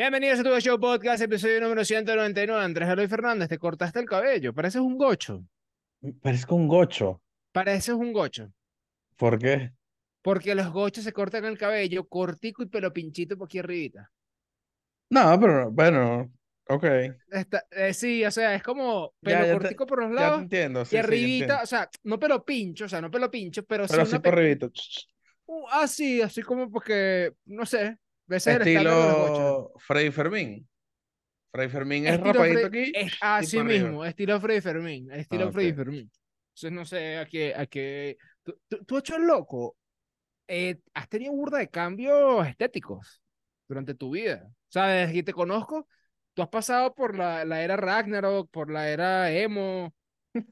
Bienvenidos a tu show podcast, episodio número 199. Andrés Eloy Fernández, te cortaste el cabello. Pareces un gocho. Parezco un gocho. Pareces un gocho. ¿Por qué? Porque los gochos se cortan el cabello cortico y pelo pinchito por aquí arribita. No, pero bueno, ok. Está- eh, sí, o sea, es como pelo Ya, ya te- cortico por los Ya te lados entiendo, y sí, sí, ya arribita, entiendo. o sea, no pelo pincho, o sea, no pelo pincho, pero, sí Pero así por arribito. uh, ah, sí, así como porque, no sé, ese es. Estilo Freddy Fermín. Freddy Fermín es Estilo rapadito Fre- aquí es así para arriba. mismo, estilo Freddy Fermín, estilo Ah, Freddy ok. Fermín. Entonces no sé a qué, a qué. Tú, tú, tú, hecho el loco, eh, has tenido burda de cambios estéticos durante tu vida. Desde que te conozco, tú has pasado por la, la era Ragnarok, por la era emo,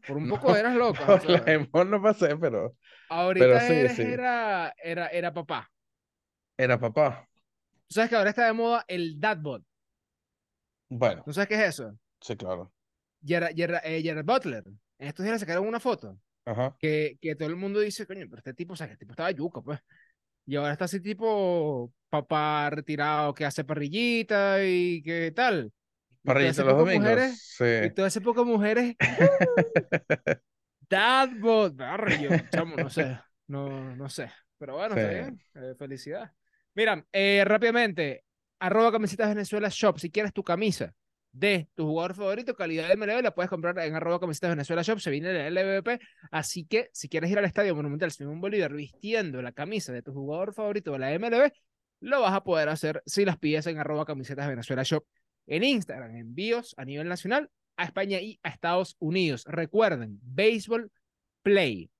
por un poco No, eras loca. o por la emo no pasé, pero ahorita sí, eres, sí. era, era, era papá. era papá. Tú sabes que ahora está de moda el dadbot. Bueno, ¿No sabes qué es eso? sí, claro. Gerard, Gerard- eh, Gerard Butler. En estos días le sacaron una foto. Ajá. que, que todo el mundo dice, coño, pero este tipo, o sea, que el tipo estaba yuca, pues. Y ahora está así tipo papá retirado que hace parrillita y que tal. Parrillita los domingos. mujeres, y Sí. todo ese poco mujeres, dadbot, barrio, chamo, no sé, no, no sé. Pero bueno, está Sí. bien, eh, felicidad. Mira, eh, rápidamente, arroba camisetas Venezuela Shop, si quieres tu camisa de tu jugador favorito, calidad de MLB, la puedes comprar en arroba camisetas Venezuela Shop, se viene el LVP, así que si quieres ir al Estadio Monumental Simón Bolívar vistiendo la camisa de tu jugador favorito de la MLB, lo vas a poder hacer si las pides en arroba camisetas Venezuela Shop. En Instagram, envíos a nivel nacional a España y a Estados Unidos. Recuerden, Baseball Play,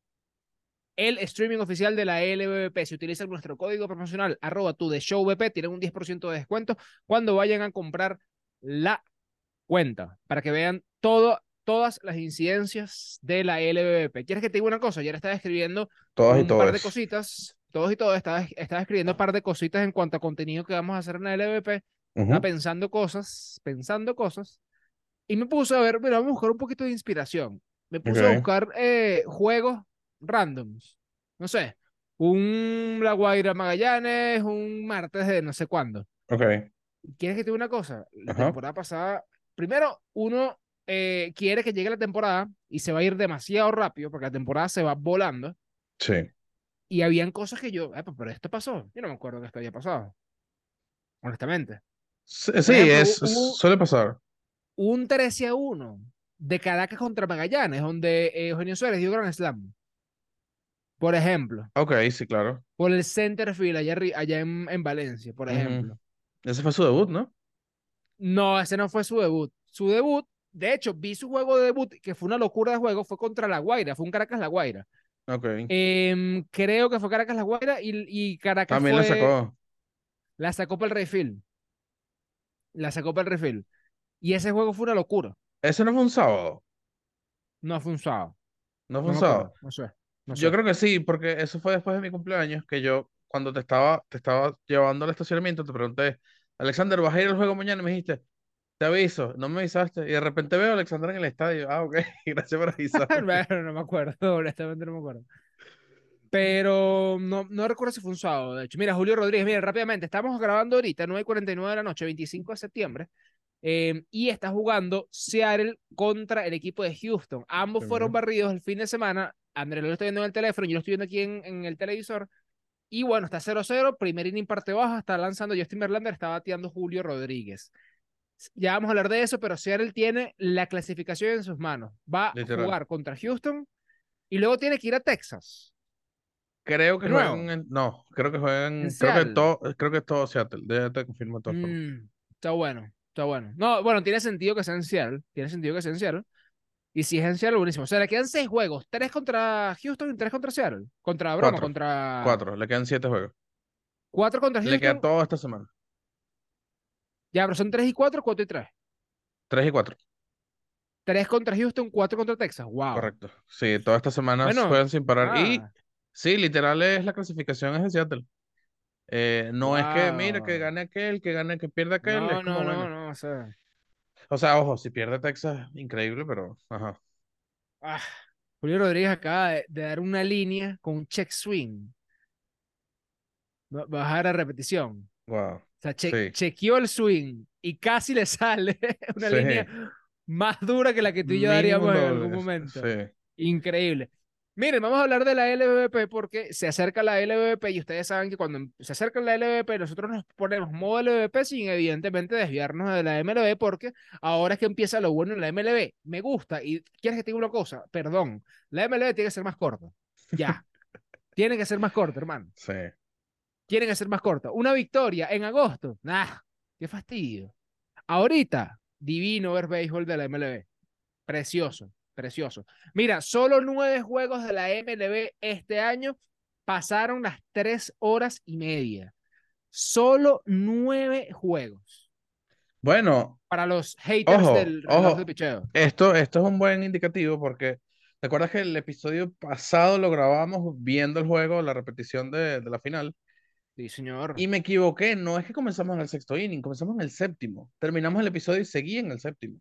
el streaming oficial de la LVP. Si utilizan nuestro código promocional, arroba tu de show VP, tienen un 10% de descuento cuando vayan a comprar la cuenta para que vean todo, todas las incidencias de la LVP. ¿Quieres que te diga una cosa? Ayer estaba escribiendo Todas y un par de cositas, todos y todos, estaba, estaba escribiendo un par de cositas en cuanto a contenido que vamos a hacer en la LVP. Estaba Ujú. pensando cosas, pensando cosas, y me puse a ver, mira, vamos a buscar un poquito de inspiración. Me puse a buscar eh, juegos randoms. No sé, un La Guaira Magallanes, un martes de no sé cuándo. Ok. ¿Quieres que te diga una cosa? La Ajá. temporada pasada, primero, uno eh, quiere que llegue la temporada y se va a ir demasiado rápido porque la temporada se va volando. Sí. Y habían cosas que yo, "Epa, pero esto pasó. Yo no me acuerdo que esto haya pasado. Honestamente. Sí, ejemplo, es, hubo- suele pasar. un 13 a 1 de Caracas contra Magallanes, donde eh, Eugenio Suárez dio Grand Slam. Por ejemplo, Ok, sí, claro. por el center field allá, allá en, en Valencia, por ejemplo. Ese fue su debut, ¿no? No, ese no fue su debut. Su debut, de hecho, vi su juego de debut, que fue una locura de juego, fue contra La Guaira, fue un Caracas La Guaira. Ok. Em, creo que fue Caracas La Guaira y, y Caracas También la fue- sacó. la sacó para el refill. La sacó para el refill. Y ese juego fue una locura. Ese no fue un sábado. No fue un sábado. No fue un sábado. no sé. No Yo sé. creo que sí, porque eso fue después de mi cumpleaños, que yo, cuando te estaba, te estaba llevando al estacionamiento, te pregunté, Alexander, ¿vas a ir al juego mañana? Y me dijiste, te aviso, no me avisaste. Y de repente veo a Alexander en el estadio. Ah, ok, gracias por avisar. Bueno, no me acuerdo, honestamente no me acuerdo. Pero no, no recuerdo si fue un sábado, de hecho. Mira, Julio Rodríguez, mira, rápidamente, estamos grabando ahorita, 9.49 de la noche, 25 de septiembre, eh, y está jugando Seattle contra el equipo de Houston. Ambos fueron barridos el fin de semana. Andrés lo está viendo en el teléfono, yo lo estoy viendo aquí en, en el televisor. Y bueno, está 0-0, primer inning parte baja, está lanzando Justin Verlander, está bateando Julio Rodríguez. Ya vamos a hablar de eso, pero Seattle tiene la clasificación en sus manos. Va a Literal. jugar contra Houston y luego tiene que ir a Texas. Creo que juegan en, no, creo que juegan, ¿En creo que todo, creo que es todo Seattle, ya te confirmo todo. Mm, está bueno, está bueno. No, bueno, tiene sentido que sea en Seattle, tiene sentido que sea en Seattle. Y si es en Seattle, buenísimo. O sea, le quedan seis juegos, tres contra Houston y tres contra Seattle. Contra Broma, Cuatro. contra... Cuatro, le quedan siete juegos. Cuatro contra Le queda Houston. todo esta semana. Ya, pero son tres y cuatro, cuatro y tres. Tres y cuatro, Tres contra Houston, cuatro contra Texas. Wow. correcto. Sí, todas estas semanas Bueno, juegan sin parar. Y Ah, sí, literal es la clasificación es de Seattle. Eh, no es que, mira, que gane aquel, que gane, que pierda aquel. no, es como, no, no, no, o sea... O sea, ojo, si pierde Texas, increíble, pero ajá. Ah, Julio Rodríguez acaba de, de dar una línea con un check swing. Bajar a repetición. Wow. O sea, che- Sí. chequeó el swing y casi le sale una Sí. línea más dura que la que tú y yo Mínimo daríamos en algún momento. Sí. Increíble. Miren, vamos a hablar de la LVP porque se acerca la LVP y ustedes saben que cuando em- se acerca la LVP nosotros nos ponemos modo LVP sin evidentemente desviarnos de la MLB porque ahora es que empieza lo bueno en la MLB. Me gusta y quieres que te diga una cosa, perdón, la MLB tiene que ser más corta. Ya. tiene que ser más corta, hermano. Sí. Tiene que ser más corta. Una victoria en agosto. Nah, qué fastidio. Ahorita, divino ver béisbol de la MLB. Precioso, precioso. Mira, solo nueve juegos de la MLB este año pasaron las tres horas y media. Solo nueve juegos. Bueno, Para los haters Ojo, del ojo. de picheo. esto, esto es un buen indicativo porque ¿te acuerdas que el episodio pasado lo grabamos viendo el juego, la repetición de, de la final? Sí, señor. Y me equivoqué, no es que comenzamos en el sexto inning, comenzamos en el séptimo. Terminamos el episodio y seguí en el séptimo.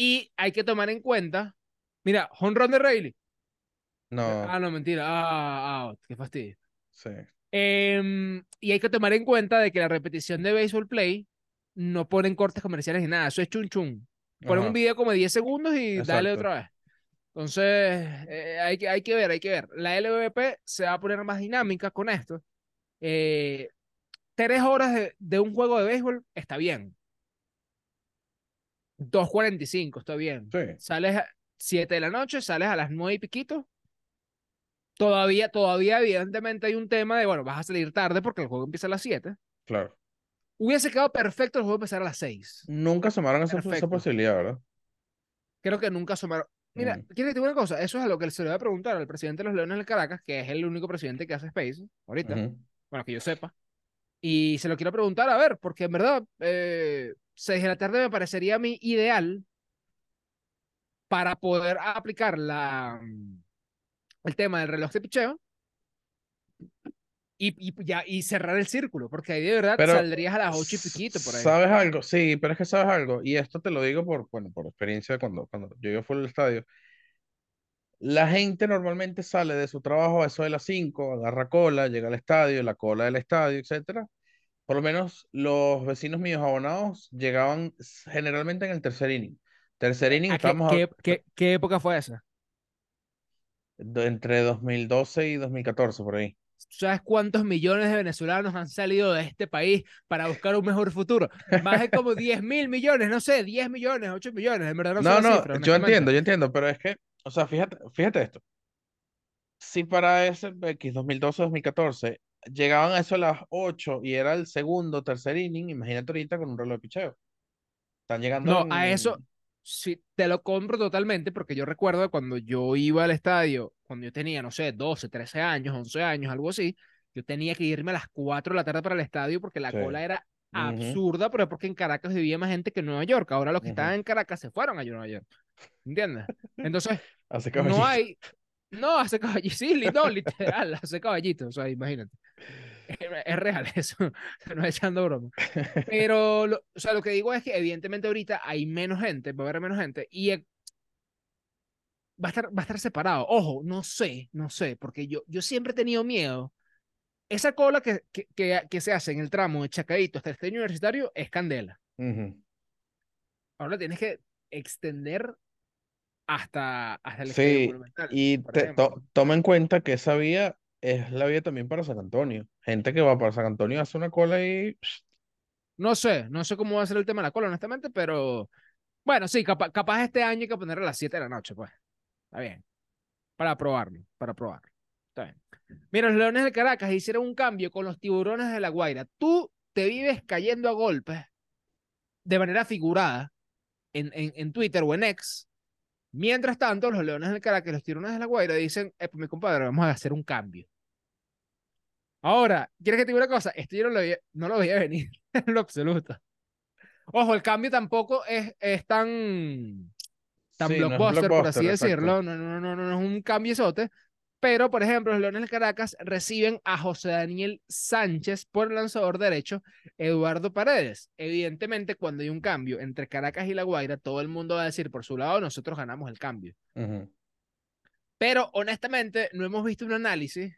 Y hay que tomar en cuenta. Mira, home run de Rayleigh. No, Ah, no, mentira. Ah, out. Qué fastidio. sí. Em, y hay que tomar en cuenta de que la repetición de Baseball Play no ponen cortes comerciales ni nada, eso es chun chun. Ponen Ajá. un video como de 10 segundos y dale Exacto. otra vez. Entonces, eh, hay, que, hay que ver, hay que ver. La LVP se va a poner más dinámica con esto. Eh, tres horas de, de un juego de béisbol está bien. 2.45 está bien. Sí, Sales a 7 de la noche, sales a las 9 y piquito. Todavía, todavía, evidentemente, hay un tema de, bueno, vas a salir tarde porque el juego empieza a las 7. claro. Hubiese quedado perfecto el juego empezar a las 6. Nunca asomaron esa, posibilidad, ¿verdad? Creo que nunca asomaron. Mira, Mm. ¿quieres que te diga una cosa? Eso es a lo que se le va a preguntar al presidente de los Leones del Caracas, que es el único presidente que hace Space ahorita, bueno, que yo sepa. Y se lo quiero preguntar, a ver, porque en verdad, eh, 6 de la tarde me parecería a mí ideal para poder aplicar la, mm, el tema del reloj de picheo y, y, ya, y cerrar el círculo, porque ahí de verdad Pero, saldrías a las 8 y piquito por ahí. ¿Sabes algo? Sí, pero es que sabes algo, y esto te lo digo por, bueno, por experiencia de cuando, cuando yo iba fuera al estadio. La gente normalmente sale de su trabajo a eso de las 5, agarra cola, llega al estadio, la cola del estadio, etcétera. Por lo menos los vecinos míos abonados llegaban generalmente en el tercer inning. Tercer inning, ¿A qué, a- qué, qué- época fue esa? entre 2012 y 2014, por ahí. ¿Tú ¿Sabes cuántos millones de venezolanos han salido de este país para buscar un mejor futuro? Más de como 10 mil millones, no sé, 10 millones, 8 millones, en verdad no, sé No, no, cifra, yo entiendo, yo entiendo, pero es que, o sea, fíjate, fíjate esto. Si para ese X 2012, 2014 llegaban a eso a las 8 y era el segundo, tercer inning, imagínate ahorita con un reloj de picheo. Están llegando No, a en- eso sí te lo compro totalmente porque yo recuerdo cuando yo iba al estadio, cuando yo tenía, no sé, 12, 13 años, 11 años, algo así, yo tenía que irme a las 4 de la tarde para el estadio porque la Sí. cola era absurda, pero es porque en Caracas vivía más gente que en Nueva York. Ahora los que estaban en Caracas se fueron a Nueva York. ¿Entiendes? Entonces, Hace no hay. No, hace caballito. Sí, no, literal, hace caballito. O sea, imagínate. Es, es real eso. No es echando broma. Pero, lo, o sea, lo que digo es que, evidentemente, ahorita hay menos gente, va a haber menos gente. Y va a estar, va a estar separado. Ojo, no sé, no sé, porque yo, yo siempre he tenido miedo. Esa cola que, que, que, que se hace en el tramo de Chacadito hasta el estadio universitario es candela. Ujú. Ahora la tienes que extender hasta, hasta el Sí, monumental. y te- to- toma en cuenta que esa vía es la vía también para San Antonio. Gente que va para San Antonio hace una cola y No sé, no sé cómo va a ser el tema de la cola, honestamente, pero bueno, sí, capa- capaz este año hay que ponerlo a las 7 de la noche, pues. Está bien. Para probarlo, para probarlo. Está bien. Mira, los Leones de Caracas hicieron un cambio con los tiburones de La Guaira. Tú te vives cayendo a golpes de manera figurada en, en, en Twitter o en X. Mientras tanto, los Leones del Caracas y los tiburones de La Guaira dicen, eh, pues mi compadre, vamos a hacer un cambio. Ahora, ¿quieres que te diga una cosa? Esto yo no lo veía, no lo veía venir en lo absoluto. Ojo, el cambio tampoco es, es tan, tan sí, no es blockbuster, por así blockbuster, exacto. decirlo. No, no, no, no, no es un cambiezote. Pero, por ejemplo, los Leones del Caracas reciben a José Daniel Sánchez por el lanzador derecho Eduardo Paredes. Evidentemente, cuando hay un cambio entre Caracas y La Guaira, todo el mundo va a decir por su lado, nosotros ganamos el cambio. Pero honestamente, no hemos visto un análisis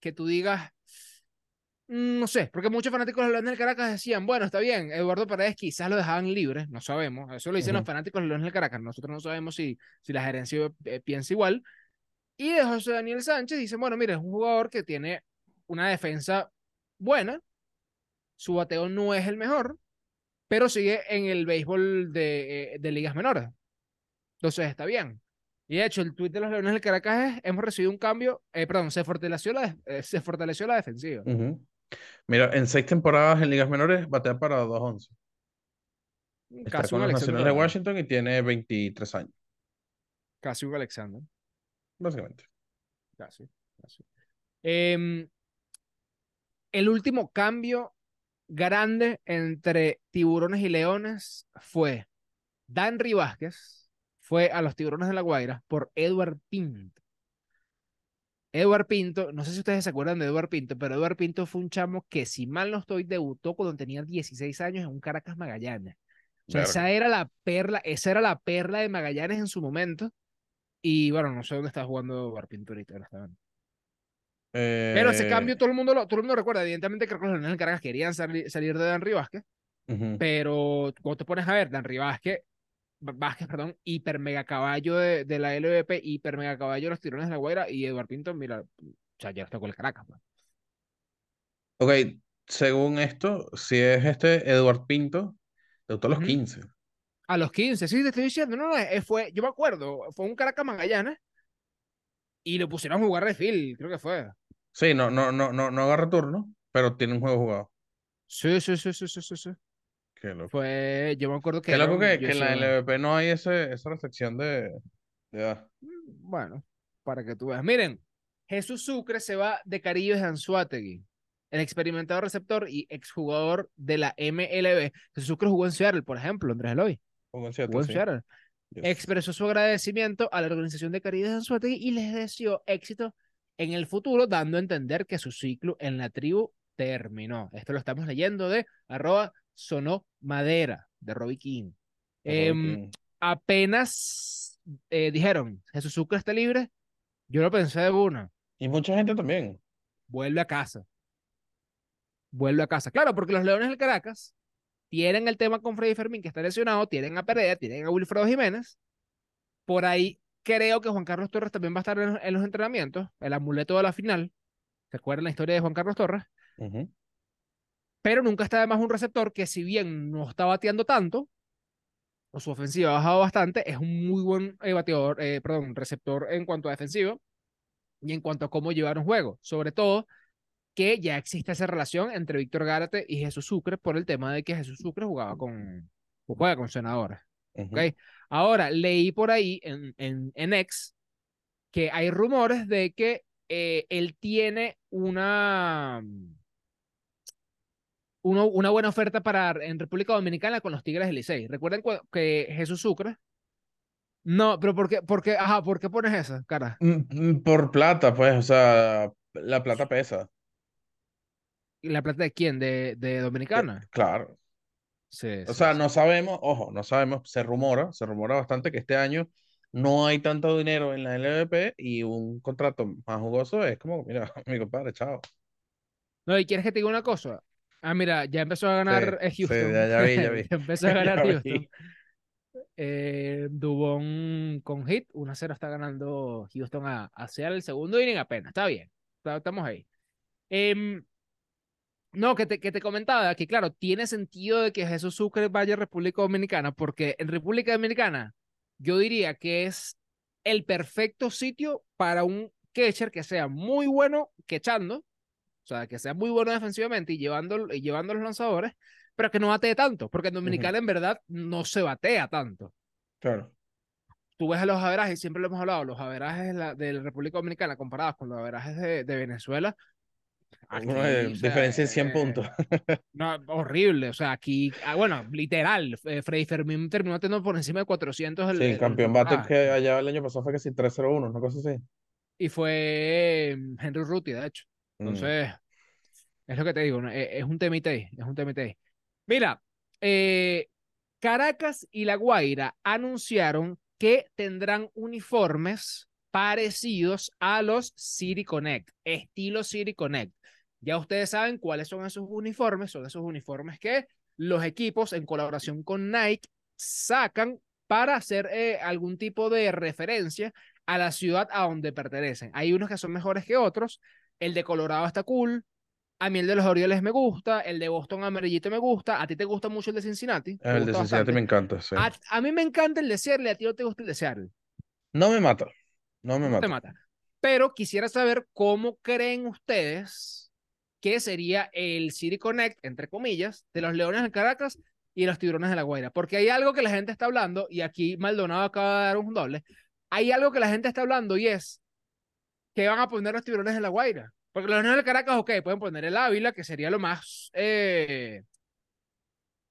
que tú digas, Mm, No sé, porque muchos fanáticos de los Leones del Caracas decían, bueno, está bien, Eduardo Paredes quizás lo dejaban libre, no sabemos, eso lo dicen los Ujú. fanáticos de los Leones del Caracas, nosotros no sabemos si, si la gerencia eh, piensa igual. Y de José Daniel Sánchez dicen, bueno, mira, es un jugador que tiene una defensa buena, su bateo no es el mejor, pero sigue en el béisbol de, eh, de ligas menores. Entonces está bien. Y de hecho, el tuit de los Leones del Caracas es, hemos recibido un cambio, eh, perdón, se fortaleció la, eh, se fortaleció la defensiva. Ujú. Mira, en seis temporadas en ligas menores batea para 2.11. Está con los. Nacionales de. Washington y tiene 23 años, Casi un Alexander. Básicamente. Casi. casi. Em, el último cambio grande entre tiburones y leones fue Danry Vázquez, fue a los tiburones de la Guaira por Edward Pinto. Edward Pinto, no sé si ustedes se acuerdan de Edward Pinto, pero Edward Pinto fue un chamo que, si mal no estoy, debutó cuando tenía 16 años en un Caracas Magallanes. O sea, Verga. esa era la perla, esa era la perla de Magallanes en su momento. Y bueno, no sé dónde está jugando Edward Pinto ahorita, honestamente. Pero ese Eh, cambio todo el mundo lo, todo el mundo recuerda. Evidentemente creo que los Leones del Caracas querían sali- salir de Dan Vázquez, ujú. pero cuando te pones a ver, Dan Vázquez, Vázquez, perdón, hiper mega caballo de, de la LVP, hiper mega caballo de los tirones de la Guaira y Eduard Pinto, mira, o sea, ya está con el Caracas. pues. Ok, según esto, si es este Eduard Pinto, debutó a los Ujú. 15. A los 15, sí, te estoy diciendo, no, no, eh, fue, yo me acuerdo, fue un Caracas Magallanes y lo pusieron a jugar de fil, creo que fue. Sí, no, no, no, no, no agarra turno, pero tiene un juego jugado. Sí, sí, sí, sí, sí, sí, sí. Qué loco. Fue, yo me acuerdo que Qué loco que, que en la LVP no hay ese, esa restricción de, de edad. Mm, Bueno, para que tú veas. Miren, Jesús Sucre se va de Carillos de Anzuategui, el experimentado receptor y exjugador de la MLB. Jesús Sucre jugó en Seattle, por ejemplo, Andrés Eloy. Seattle, sí. Yes. Expresó su agradecimiento a la organización de Carillos de Anzuategui y les deseó éxito en el futuro, dando a entender que su ciclo en la tribu terminó. Esto lo estamos leyendo de arroba sonó madera de Robbie King. King. apenas eh, dijeron, Jesús Sucre está libre, yo lo pensé de una, Y mucha gente también. vuelve a casa. Vuelve a casa. Claro, porque los Leones del Caracas tienen el tema con Freddy Fermín, que está lesionado, tienen a Pereira, tienen a Wilfredo Jiménez. Por ahí creo que Juan Carlos Torres también va a estar en, en los entrenamientos, el amuleto de la final. ¿Se acuerdan la historia de Juan Carlos Torres? Pero nunca está de más un receptor que si bien no está bateando tanto, o su ofensiva ha bajado bastante, es un muy buen eh, bateador, eh, perdón, receptor en cuanto a defensivo y en cuanto a cómo llevar un juego. Sobre todo que ya existe esa relación entre Víctor Gárate y Jesús Sucre por el tema de que Jesús Sucre jugaba con, juega con senadores. Ujú. ¿ok? Ahora, leí por ahí en, en, en X que hay rumores de que eh, él tiene una, uno- una buena oferta para en República Dominicana con los Tigres del Licey. Recuerden cu- que Jesús Sucre. No, pero ¿por qué, por qué, ajá, ¿por qué pones esa, cara? Mm, mm, Por plata, pues, o sea, la plata pesa. ¿Y la plata de quién? ¿De, de Dominicana? Claro. Sí, O sí, sea, sí. no sabemos, ojo, no sabemos, se rumora, se rumora bastante que este año no hay tanto dinero en la LVP y un contrato más jugoso es como, mira, mi compadre, chao. No, y quieres que te diga una cosa. Ah, mira, ya empezó a ganar eh, sí, Houston. ya, ya vi, ya vi. Empezó a ganar. Houston. Eh, Dubón con hit, 1-0 está ganando Houston a, a Seattle el segundo inning apenas. Está bien, está- estamos ahí. Em, no, que te, que te comentaba que, claro, tiene sentido de que Jesús Sucre vaya a República Dominicana, porque en República Dominicana yo diría que es el perfecto sitio para un catcher que sea muy bueno quechando, o sea, que sea muy bueno defensivamente y llevando, y llevando los lanzadores, pero que no batee tanto, porque en Dominicana en verdad no se batea tanto. Claro. Tú ves a los averajes, siempre lo hemos hablado, los averajes de la, de la República Dominicana comparados con los averajes de, de Venezuela. Aquí, Uno de- o sea, diferencia en 100 eh, puntos. No, horrible. O sea, aquí, ah, bueno, literal, eh, Freddy Fermín terminó teniendo por encima de 400 el, Sí, el- campeón bate temporada. que allá el año pasado fue que sí 3-0-1, una cosa así. Y fue eh, Henry Ruti, de hecho. Mm. Entonces, es lo que te digo, ¿no? es, es un temite ahí, es un temite ahí. Mira, eh, Caracas y La Guaira anunciaron que tendrán uniformes parecidos a los City Connect, estilo City Connect. Ya ustedes saben cuáles son esos uniformes, son esos uniformes que los equipos en colaboración con Nike sacan para hacer eh, algún tipo de referencia a la ciudad a donde pertenecen. Hay unos que son mejores que otros. El de Colorado está cool. A mí el de los Orioles me gusta. El de Boston amarillito me gusta. ¿A ti te gusta mucho el de Cincinnati? ¿Te El de Cincinnati bastante? me encanta, sí. A, a mí me encanta el de Seattle. ¿A ti no te gusta el de Seattle? No me mata. No me te mata. mata. Pero quisiera saber cómo creen ustedes que sería el City Connect, entre comillas, de los Leones de Caracas y los Tiburones de la Guaira. Porque hay algo que la gente está hablando, y aquí Maldonado acaba de dar un doble. Hay algo que la gente está hablando y es que van a poner los Tiburones de la Guaira. Porque los Leones de Caracas, ok, pueden poner el Ávila, que sería lo más eh,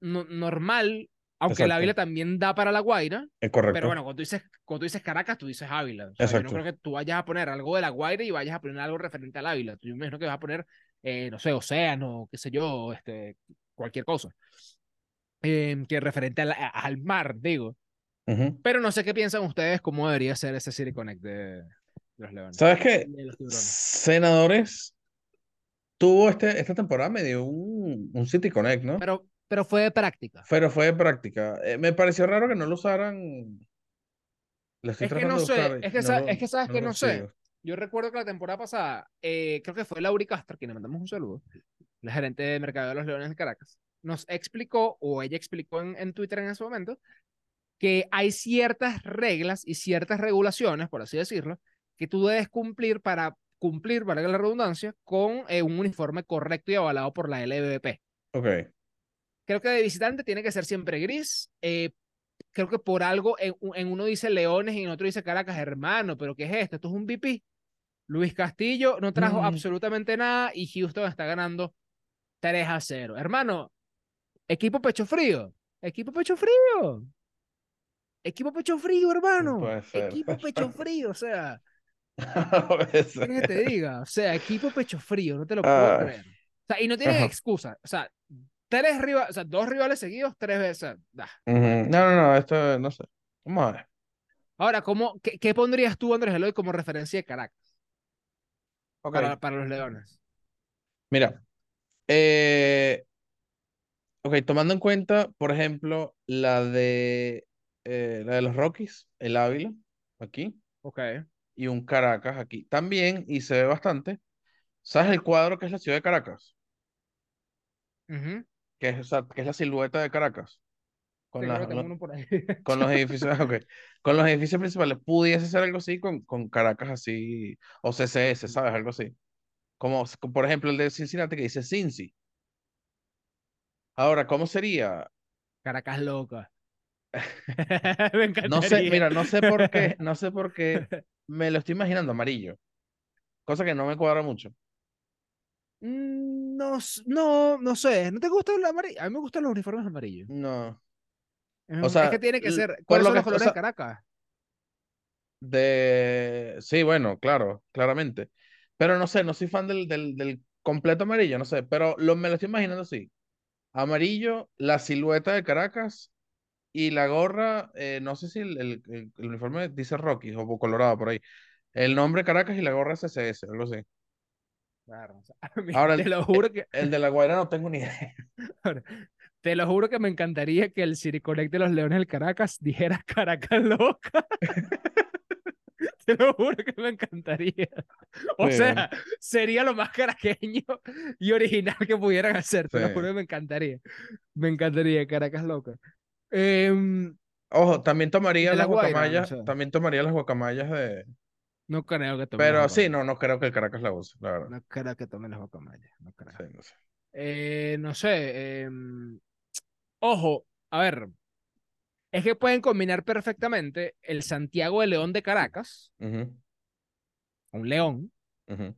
no- normal, aunque el Exacto. Ávila también da para la Guaira. Es correcto. Pero bueno, cuando tú dices, cuando tú dices Caracas, tú dices Ávila. O sea, yo no Exacto. creo que tú vayas a poner algo de La Guaira y vayas a poner algo referente al Ávila. Tú yo me imagino que vas a poner, eh, no sé, océano, qué sé yo, este, cualquier cosa. Eh, que referente al, al mar, digo. Ujú. Pero no sé qué piensan ustedes cómo debería ser ese City Connect de, de los Leones. ¿Sabes qué? Senadores tuvo este, esta temporada medio un, un City Connect, ¿no? Pero, pero fue de práctica. Pero fue de práctica. Eh, me pareció raro que no lo usaran. Lo estoy Es que no sé, es que no sa- lo- es que sabes no que no sé. Yo recuerdo que la temporada pasada, eh, creo que fue Lauri Castro, quien le mandamos un saludo, la gerente de mercado de los Leones de Caracas, nos explicó, o ella explicó en, en Twitter en ese momento, que hay ciertas reglas y ciertas regulaciones, por así decirlo, que tú debes cumplir para cumplir, valga la redundancia, con eh, un uniforme correcto y avalado por la LBP. Ok. Creo que de visitante tiene que ser siempre gris. eh, creo que por algo en, en uno dice Leones y en otro dice Caracas, hermano, pero ¿qué es esto? Esto es un VP. Luis Castillo no trajo Mm. absolutamente nada y Houston está ganando 3 a 0. Hermano, equipo pecho frío. Equipo pecho frío. Equipo pecho frío, hermano. puede ser. Equipo pecho frío, o sea, ¿qué que te diga? O sea, equipo pecho frío, no te lo puedo Ay. creer. O sea, y no tienen excusa. O sea, tres rivales, o sea, dos rivales seguidos, tres veces. Ujú. No, no, no, esto no sé. Vamos a ver. Ahora, ¿cómo, qué, qué pondrías tú, Andrés Eloy, como referencia de Caracas para, para los Leones? Mira, eh, ok, tomando en cuenta, por ejemplo, la de, eh, la de los Rockies, el Ávila, aquí, Ok. y un Caracas aquí. También, y se ve bastante, ¿sabes el cuadro que es la ciudad de Caracas? Ujú. Que es, o sea, que es la silueta de Caracas. Con, Sí, las- con los edificios, Con los edificios principales. Pudiese ser algo así con, con Caracas así, o CCS, ¿sabes? Algo así. Como, por ejemplo, el de Cincinnati que dice Cincy. Ahora, ¿cómo sería? Caracas loca. Me encantaría. No sé, mira, no sé por qué, no sé por qué me lo estoy imaginando amarillo. Cosa que no me cuadra mucho. Mm, No, no, no sé. ¿No te gusta el amarillo? A mí me gustan los uniformes amarillos. No. O sea, es que tiene que ser. ¿Cuáles son los o colores sea, de Caracas? De. Sí, bueno, claro, claramente. Pero no sé, no soy fan del, del, del completo amarillo, no sé. Pero lo, me lo estoy imaginando así. Amarillo, la silueta de Caracas y la gorra, eh, no sé si el, el- el- el uniforme dice Rocky o Colorado por ahí. El nombre Caracas y la gorra CCS, algo así. Mí Ahora, te el, lo juro que, el de la Guaira no tengo ni idea. te lo juro que me encantaría que el City Connect de los Leones del Caracas dijera Caracas loca. Te lo juro que me encantaría. O Sí. sea, sería lo más caraqueño y original que pudieran hacer. Te lo juro que me encantaría. Me encantaría, Caracas loca. Em, Ojo, también tomaría las guacamayas, también tomaría las guacamayas de. No creo que tomen Pero sí, no, no creo que el Caracas la use, la verdad. No creo que tomen las guacamayas. No creo. Sí, no sé. Eh, no sé. em, ojo, a ver. Es que pueden combinar perfectamente el Santiago de León de Caracas, Ujú, un león. ujú.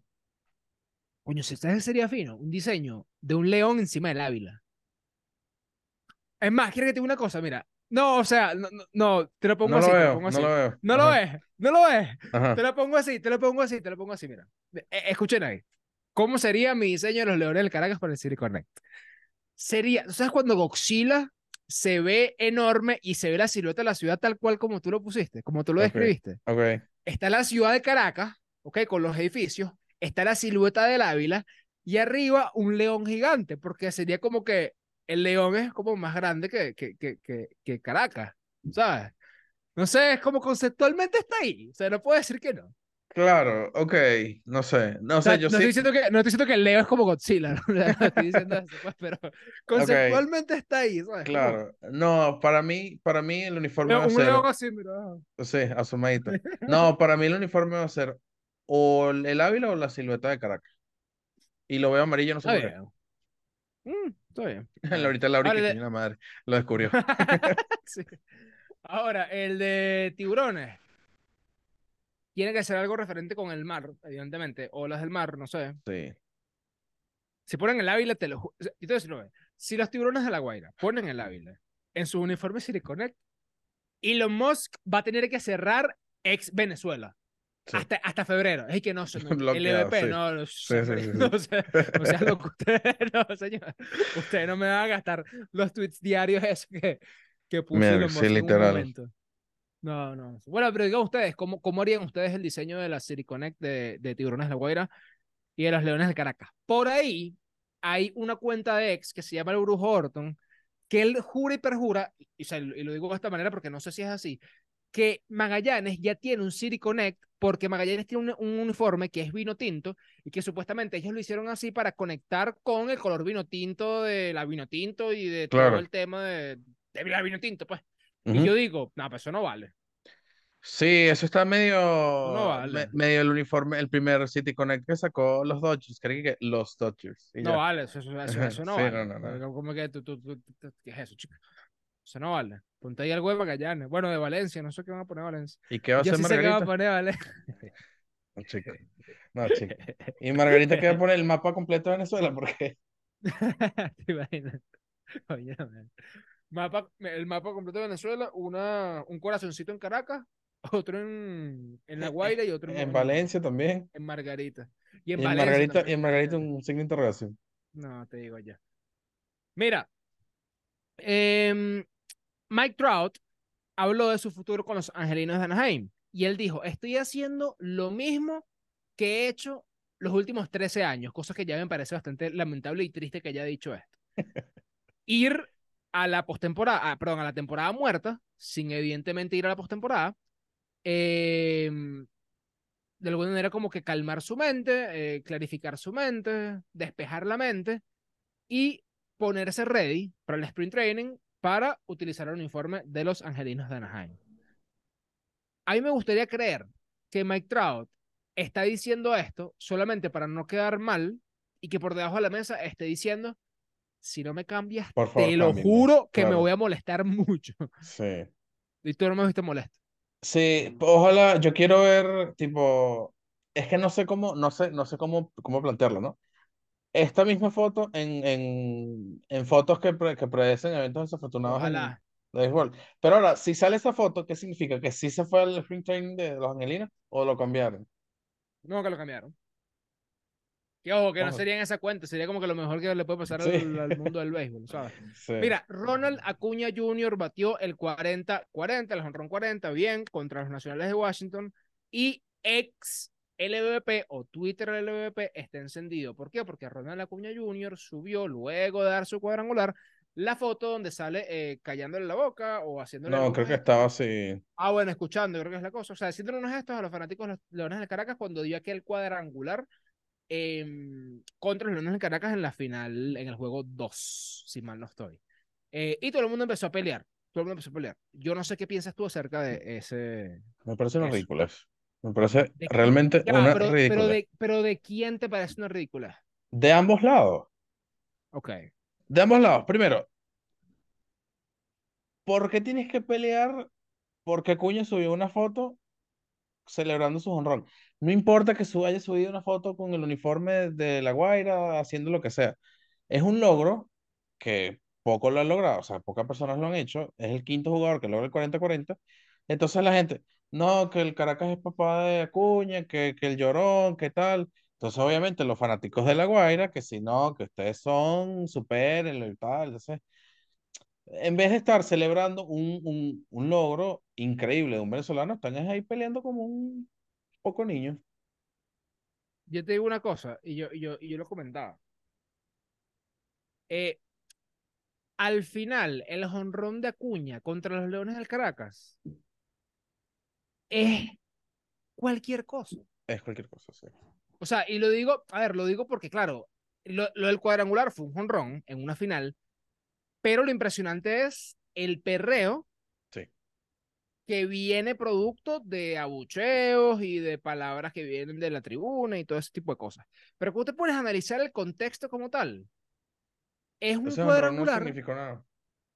Coño, si ustedes sería fino, un diseño de un león encima del Ávila. Es más, quiero que te diga una cosa, mira. No, o sea, no, no, no, te lo pongo No así, lo te lo veo, pongo no así. lo veo. No lo ves, no lo ajá. Te lo pongo así, te lo pongo así, te lo pongo así, mira. Eh, escuchen ahí. ¿Cómo sería mi diseño de los leones del Caracas para el City Connect? Sería, ¿sabes cuando Godzilla se ve enorme y se ve la silueta de la ciudad tal cual como tú lo pusiste, como tú lo describiste? Ok. Está la ciudad de Caracas, ¿ok? Con los edificios. Está la silueta del Ávila y arriba un león gigante, porque sería como que el león es como más grande que, que, que, que, que Caracas, ¿sabes? No sé, es como conceptualmente está ahí, o sea, no puedo decir que no. Claro, ok, no sé, no O sea, sé, yo no, sí, estoy diciendo que, no estoy diciendo que el Leo es como Godzilla, no, No estoy diciendo eso, pues, pero conceptualmente está ahí, ¿sabes? Claro, no, para mí, para mí el uniforme va a un ser, león así, mira. sí, asomadito. No, para mí el uniforme va a ser o el Ávila o la silueta de Caracas. Y lo veo amarillo, no sé por qué. Mm, está bien. Ahorita Laura, Ahora, que de- la madre, lo descubrió. Sí. Ahora, el de tiburones. Tiene que ser algo referente con el mar, evidentemente. Olas del mar, no sé. Sí, Si ponen el Ávila, te lo juro. Vez. Si los tiburones de la Guaira ponen el Ávila en su uniforme City Connect, Elon Musk va a tener que cerrar ex Venezuela. Sí. Hasta, hasta febrero. Es que no, no, Bloqueado, LVP, sí. no, no, Sí, no, sea, no sea loco usted, no, señor. Usted no me va a gastar los tweets diarios esos que, que Elon sí, en un literal. momento. No, no. Bueno, pero digan ustedes, ¿cómo, ¿cómo harían ustedes el diseño de la City Connect de, de Tiburones de la Guaira y de los Leones de Caracas? Por ahí hay una cuenta de ex que se llama el Brujo Orton, que él jura y perjura, y, o sea, y lo digo de esta manera porque no sé si es así, que Magallanes ya tiene un City Connect porque Magallanes tiene un, un uniforme que es vino tinto y que supuestamente ellos lo hicieron así para conectar con el color vino tinto de la vino tinto y de todo Claro. el tema de, de la vino tinto, pues. Ujú. Y yo digo, no, pues eso no vale. Sí, eso está medio, No vale. me- medio el uniforme, el primer City Connect que sacó los Dodgers, creo que los Dodgers. No ya. vale, eso, eso, eso, eso no sí, vale. no, no, no. ¿Cómo que tú, tú, tú- ¿Qué es eso, chica? Eso no vale. Ponte ahí algo de Magallanes. Bueno, de Valencia, no sé qué van a poner Valencia. ¿Y qué va a Yo hacer sí sé qué van a Margarita? poner Valencia. No, chico. No, chico. Y Margarita que va a poner el mapa completo de Venezuela, porque ¿Te imaginas? Oye, man. Mapa, el mapa completo de Venezuela, una, un corazoncito en Caracas, otro en, en La Guaira y otro en, en Valencia también. en Margarita. Y en, Y en Valencia Margarita, también. y en Margarita un signo de interrogación. No, te digo ya. Mira, em, Mike Trout habló de su futuro con los Angelinos de Anaheim y él dijo, estoy haciendo lo mismo que he hecho los últimos 13 años, cosa que ya me parece bastante lamentable y triste que haya dicho esto. Ir a la postemporada, ah, perdón, a la temporada muerta, sin evidentemente ir a la postemporada, em, de alguna manera como que calmar su mente, eh, clarificar su mente, despejar la mente y ponerse ready para el sprint training para utilizar el uniforme de los Angelinos de Anaheim. A mí me gustaría creer que Mike Trout está diciendo esto solamente para no quedar mal y que por debajo de la mesa esté diciendo, si no me cambias, Por favor, te lo cámbiame". juro que me voy a molestar mucho. Sí. Y tú no me viste molesto. Sí, ojalá, yo quiero ver, tipo, es que no sé cómo, no sé, no sé cómo, cómo plantearlo, ¿no? Esta misma foto en, en, en fotos que, pre- que predecen eventos desafortunados en Ojalá. de béisbol. Pero ahora, si sale esa foto, ¿qué significa? ¿Que sí se fue al sprint training de los angelinos o lo cambiaron? No, que lo cambiaron. Que ojo, que no sería en esa cuenta, sería como que lo mejor que le puede pasar Sí. al, al mundo del béisbol, ¿sabes? Sí. Mira, Ronald Acuña Jr. batió el 40-40, el jonrón 40, bien, contra los Nacionales de Washington. Y ex LVP o Twitter LVP está encendido. ¿Por qué? Porque Ronald Acuña Jr. subió, luego de dar su cuadrangular, la foto donde sale eh, callándole la boca o haciéndole. No, creo que estaba así. Ah, bueno, escuchando, creo que es la cosa. O sea, haciendo unos gestos a los fanáticos de los Leones del Caracas cuando dio aquel cuadrangular em, contra los Leones del Caracas en la final, en el juego 2, si mal no estoy. Eh, y todo el mundo empezó a pelear. Todo el mundo empezó a pelear. Yo no sé qué piensas tú acerca de ese. Me parece una Eso. ridícula eso. Me parece realmente Ya, una pero, pero, ridícula. de, pero de quién te parece una ridícula. De ambos lados. Ok. De ambos lados. Primero, ¿por qué tienes que pelear porque Acuña subió una foto celebrando su honrón? No importa que su haya subido una foto con el uniforme de La Guaira, haciendo lo que sea. Es un logro que poco lo han logrado, o sea, pocas personas lo han hecho. Es el quinto jugador que logra el 40-40. Entonces la gente, no, que el Caracas es papá de Acuña, que, que el Llorón, que tal. Entonces, obviamente, los fanáticos de La Guaira, que si no, que ustedes son, supérenlo y tal. Entonces, en vez de estar celebrando un, un, un logro increíble de un venezolano, están ahí peleando como un poco niño. yo te digo una cosa, y yo, y yo, y yo lo comentaba. Eh, al final, el jonrón de Acuña contra los Leones del Caracas es cualquier cosa. Es cualquier cosa, sí. O sea, y lo digo, a ver, lo digo porque, claro, lo, lo del cuadrangular fue un jonrón en una final, pero lo impresionante es el perreo Sí. que viene producto de abucheos y de palabras que vienen de la tribuna y todo ese tipo de cosas. Pero cuando te pones a analizar el contexto como tal, es un Ese honrón no cuadrangular significó nada.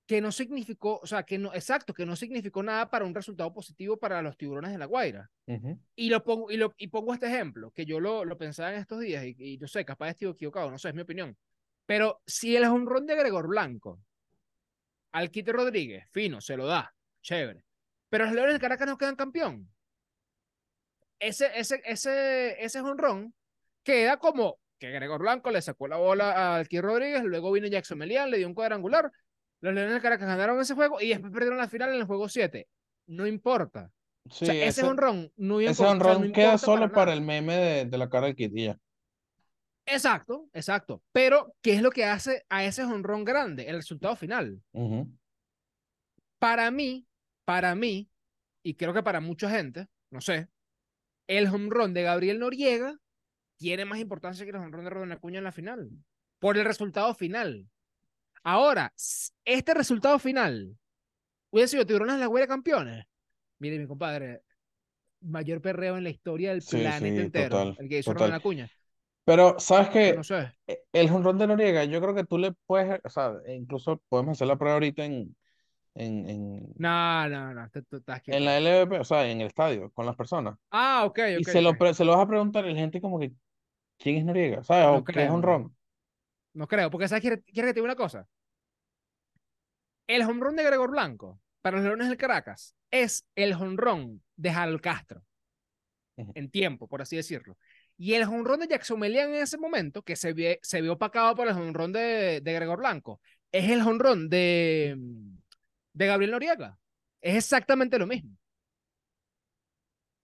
Que no significó, o sea, que no, exacto, que no significó nada para un resultado positivo para los tiburones de la Guaira. Y, lo pongo, y, lo, y pongo este ejemplo, que yo lo, lo pensaba en estos días y, y no sé, capaz estoy equivocado, no sé, es mi opinión. Pero si el honrón de Gregor Blanco al Quite Rodríguez, fino, se lo da, chévere. Pero los Leones de Caracas no quedan campeón. Ese, ese, ese, ese honrón queda como que Gregor Blanco le sacó la bola al Quite Rodríguez, luego vino Jackson Melian, le dio un cuadrangular. Los Leones de Caracas ganaron ese juego y después perdieron la final en el juego 7. No importa. Sí, o sea, ese, ese, honrón no ese importa, o sea, honrón no queda solo para el meme de, de la cara del y ya. Exacto, exacto. Pero, ¿qué es lo que hace a ese honrón grande? El resultado final. Para mí, para mí, y creo que para mucha gente, no sé, el honrón de Gabriel Noriega tiene más importancia que el honrón de Rodón Acuña en la final. Por el resultado final. Ahora, este resultado final hubiera sido Tiburones la Guaira campeones. Mire, mi compadre, mayor perreo en la historia del Sí, planeta sí, entero. total, el que hizo. Rodón Acuña. Pero, ¿sabes qué? no sé. E- El jonrón de Noriega, yo creo que tú le puedes, o sea, e incluso podemos hacer la prueba ahorita en, en, en, No, no, no, te- tú estás en la. LVP, o sea, en el estadio, con las personas. Ah, ok, Y ok, se lo, ok. pre- se lo vas a preguntar y la gente como que, ¿quién es Noriega? ¿Sabes? No O ¿qué es creo. No creo, porque ¿sabes? ¿Quieres quiere que te diga una cosa? El jonrón de Gregor Blanco para los Leones del Caracas es el jonrón de Harold Castro en tiempo, por así decirlo. Y el jonrón de Jackson Melian en ese momento, que se, ve, se vio opacado por el jonrón de, de Gregor Blanco, es el jonrón de, de Gabriel Noriega. Es exactamente lo mismo.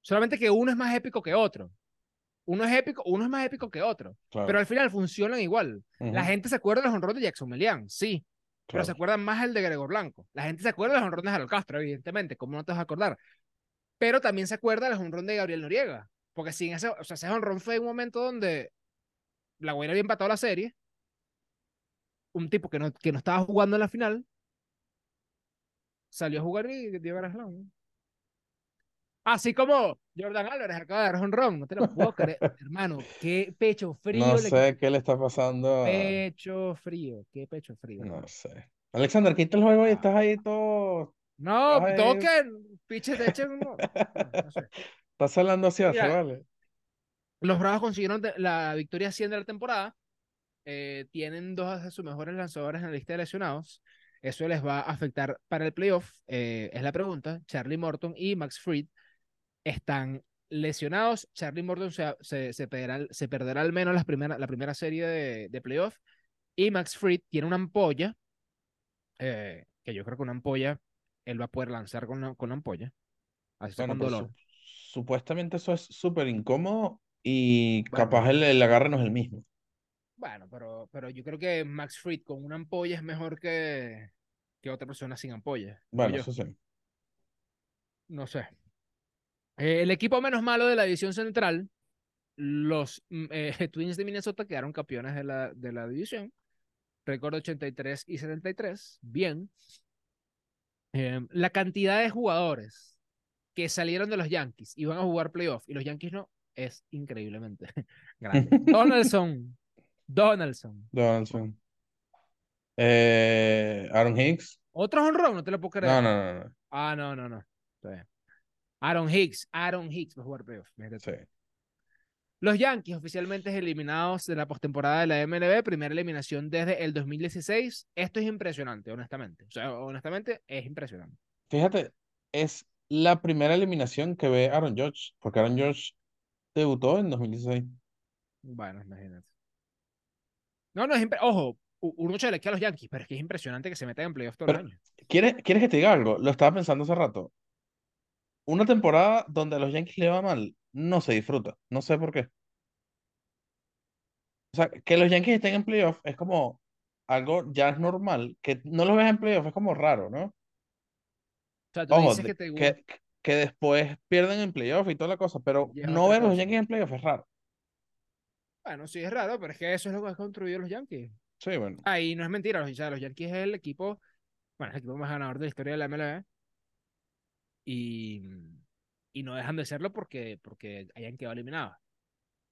Solamente que uno es más épico que otro. Uno es épico, uno es más épico que otro. Claro. Pero al final funcionan igual. La Ujú, gente se acuerda del jonrón de Jackson Melian, sí, pero se claro. acuerdan más el de Gregor Blanco. La gente se acuerda del jonrón de Harold Castro, evidentemente, ¿cómo no te vas a acordar? Pero también se acuerda del jonrón de Gabriel Noriega, porque sin ese, o sea, ese jonrón fue un momento donde la Guaira había empatado la serie, un tipo que no, que no estaba jugando en la final, salió a jugar y dio ganas. Así como Jordan Álvarez acaba de dar jonrón, no te lo puedo creer, hermano, qué pecho frío No le sé qué le está pasando. Pecho frío, qué pecho frío. No sé. Alexander, quita el juego y Ah. estás ahí todo... No, Ay. toquen, pinches de echen, no, sé. Estás hablando hacia Mira, vale. Los Bravos consiguieron la victoria 100 de la temporada. eh, tienen dos de sus mejores lanzadores en la lista de lesionados. Eso les va a afectar para el playoff. eh, es la pregunta. Charlie Morton y Max Fried están lesionados. Charlie Morton se, se, se perderá, se perderá al menos las primera, la primera serie de, de playoff. Y Max Fried tiene una ampolla, eh, que yo creo que una ampolla, él va a poder lanzar con una, con una ampolla. Así Bueno, con pero dolor. su- supuestamente eso es súper incómodo y Bueno. capaz el, el agarre no es el mismo. Bueno, pero, pero yo creo que Max Fried con una ampolla es mejor que, que otra persona sin ampolla. Bueno, eso sí. No sé. Eh, el equipo menos malo de la división central, los mm, eh, Twins de Minnesota quedaron campeones de la, de la división. Récord 83 y 73. Bien. Eh, la cantidad de jugadores que salieron de los Yankees y van a jugar playoff y los Yankees no, es increíblemente grande. Donaldson. Donaldson. Donaldson. Eh, Aaron Hicks. Otro honrón, no te lo puedo creer. No, no, no, no. Ah, no, no, no. Está bien. Aaron Hicks, Aaron Hicks va a jugar playoff. Sí. Los Yankees oficialmente eliminados de la postemporada de la MLB, primera eliminación desde el 2016. Esto es impresionante, honestamente. O sea, honestamente es impresionante. Fíjate, es la primera eliminación que ve Aaron Judge, porque Aaron Judge debutó en 2016. Bueno, imagínate. No, no es Ojo, uno chalequea a los Yankees, pero es que es impresionante que se metan en playoff todo el año. ¿Quieres, ¿quieres que te diga algo? Lo estaba pensando hace rato. Una temporada donde a los Yankees le va mal, no se disfruta. No sé por qué. O sea, que los Yankees estén en playoff es como algo ya es normal. Que no los veas en playoff es como raro, ¿no? O sea, tú Ojo, dices que te gusta. que, que después pierden en playoff y toda la cosa, pero no ver a los. Yankees en playoff es raro. Bueno, sí es raro, pero es que eso es lo que han construido los Yankees. Sí, bueno. Ah, y no es mentira, los, o sea, los Yankees es el equipo, bueno, es el equipo más ganador de la historia de la MLB. Y, y no dejan de serlo porque, porque hayan quedado eliminados.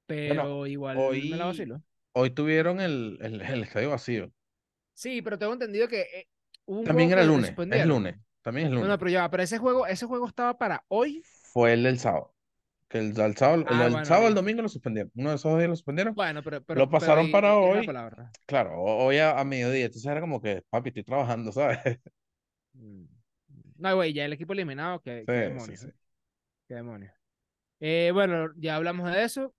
Pero igual me la hoy- vacilo. Hoy tuvieron el, el, el estadio vacío. Sí, pero tengo entendido que eh, un También era lunes. Es lunes. También es No, lunes. no, pero ya, pero ese juego, ese juego estaba para hoy. Fue el del sábado. Que el, del sábado, el Ah, del bueno, sábado, el domingo lo suspendieron. Uno de esos días lo suspendieron. Bueno, pero, pero Lo pero pasaron ahí- para hoy. Claro, ho- hoy a, a mediodía. Entonces era como que, papi, estoy trabajando, ¿sabes? Mm. No, güey, ya el equipo eliminado, que qué Sí, demonios. sí, sí. Qué demonios. Eh, bueno, ya hablamos de eso.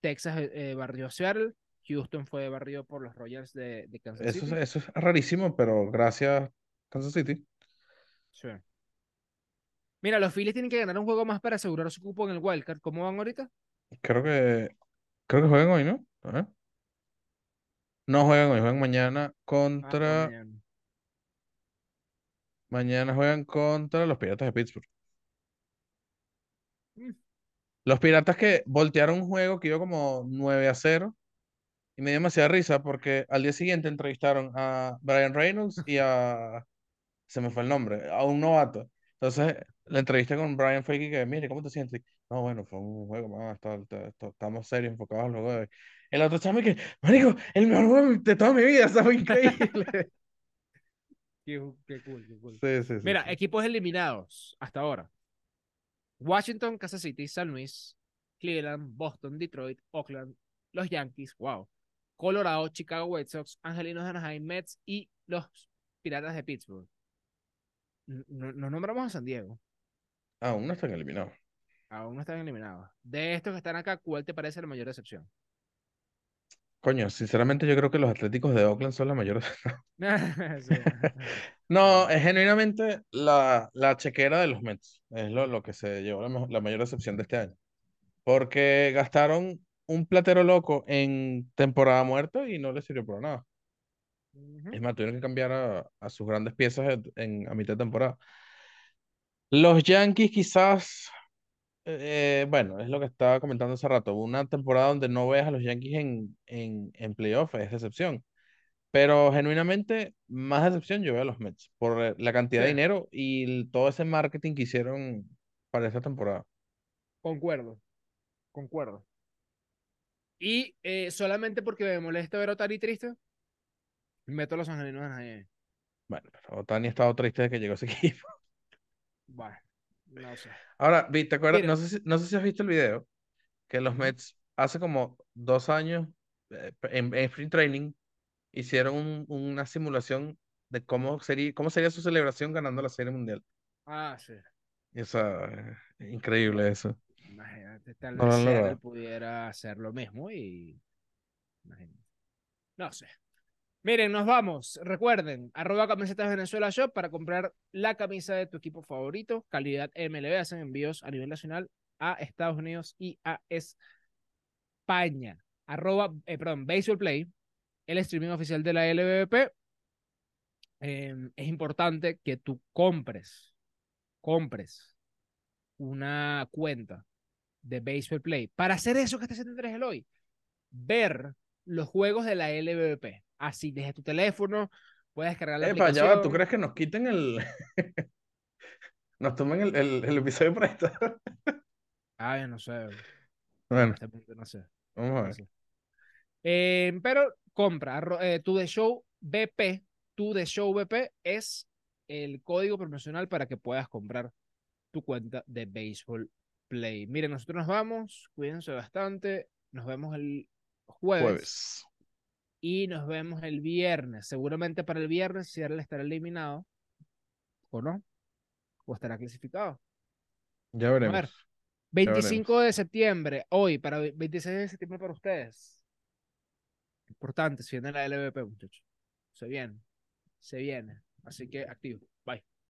Texas eh, eh, barrió a Seattle. Houston fue barrido por los Royals de, de Kansas Eso, City. eso es rarísimo, pero gracias, Kansas City. Sí. Mira, los Phillies tienen que ganar un juego más para asegurar su cupo en el Wildcard. ¿Cómo van ahorita? Creo que, creo que juegan hoy, ¿no? Ver. No juegan hoy, juegan mañana Ah, contra. mañana. Mañana juegan contra los Piratas de Pittsburgh. Mm. Los Piratas que voltearon un juego que iba como 9 a 0 y me dio demasiada risa porque al día siguiente entrevistaron a Brian Reynolds y a, se me fue el nombre, a un novato. Entonces, la entrevista con Brian fue que, mire, ¿cómo te sientes? No, bueno, fue un juego más, estamos serios, enfocados al juego de... El otro chamo que, marico, el mejor juego de toda mi vida, ¿sabes? Increíble. Qué, qué cool, qué cool. Sí, sí, sí. Mira, sí. equipos eliminados hasta ahora. Washington, Kansas City, San Luis, Cleveland, Boston, Detroit, Oakland, los Yankees, wow. Colorado, Chicago White Sox, Angelinos de Anaheim, Mets y los Piratas de Pittsburgh. N- No, no nombramos a San Diego. Aún no están eliminados. Aún no están eliminados. De estos que están acá, ¿cuál te parece la mayor decepción? Coño, sinceramente yo creo que los Atléticos de Oakland son la mayor. Sí. No, es genuinamente la, la chequera de los Mets. Es lo, lo que se llevó la, mayor decepción de este año. Porque gastaron un platero loco en temporada muerta y no les sirvió para nada. Es más, tuvieron que cambiar a, a sus grandes piezas en, en- a mitad de temporada. Los Yankees quizás, eh, bueno, es lo que estaba comentando hace rato. Una temporada donde no veas a los Yankees en, en, en playoff es decepción. Pero genuinamente, más decepción yo veo a los Mets por eh, la cantidad de dinero y todo ese marketing que hicieron para esta temporada. Concuerdo, concuerdo. Y eh, solamente porque me molesta ver a Otani triste, meto a los angelinos de Anaheim. Bueno, pero Otani ha estado triste desde que llegó a ese equipo. Bueno, no sé. Ahora, ¿te acuerdas? Mira. No sé si, no sé si has visto el video que los. Mets hace como dos años eh, en, en Free Training hicieron un- una simulación de cómo sería, cómo sería su celebración ganando la Serie Mundial. Ah, sí. Increíble eso. Imagínate, tal No vez Seattle logrado. pudiera hacer lo mismo y... imagínate. No sé. Miren, nos vamos. Recuerden, arroba camisetas Venezuela Shop para comprar la camisa de tu equipo favorito. Calidad MLB. Hacen envíos a nivel nacional a Estados Unidos y a España. Arroba, eh, perdón, Baseball Play, el streaming oficial de la LBP. Eh, es importante que tú compres, compres una cuenta de Baseball Play. Para hacer eso que está haciendo Andrés Eloy, ver los juegos de la LBP. Así, desde tu teléfono, puedes descargar la Epa, ya va, ¿tú aplicación. crees que nos quiten el... nos tomen el, el, el episodio esto? Ah, yo no sé. En Bueno, este punto no sé. vamos a no ver. sé. Eh, pero compra, eh, tu de show BP, tu de show BP es el código promocional para que puedas comprar tu cuenta de Baseball Play. Miren, nosotros nos vamos, cuídense bastante, nos vemos el jueves, Jueves. Y nos vemos el viernes. Seguramente para el viernes Seattle estará eliminado, ¿o no? ¿O estará clasificado? Ya veremos. ver. Ya 25 de septiembre, hoy, para 26 de septiembre para ustedes. Importante, se viene la LVP, muchachos. Se viene, se viene. Así que activo.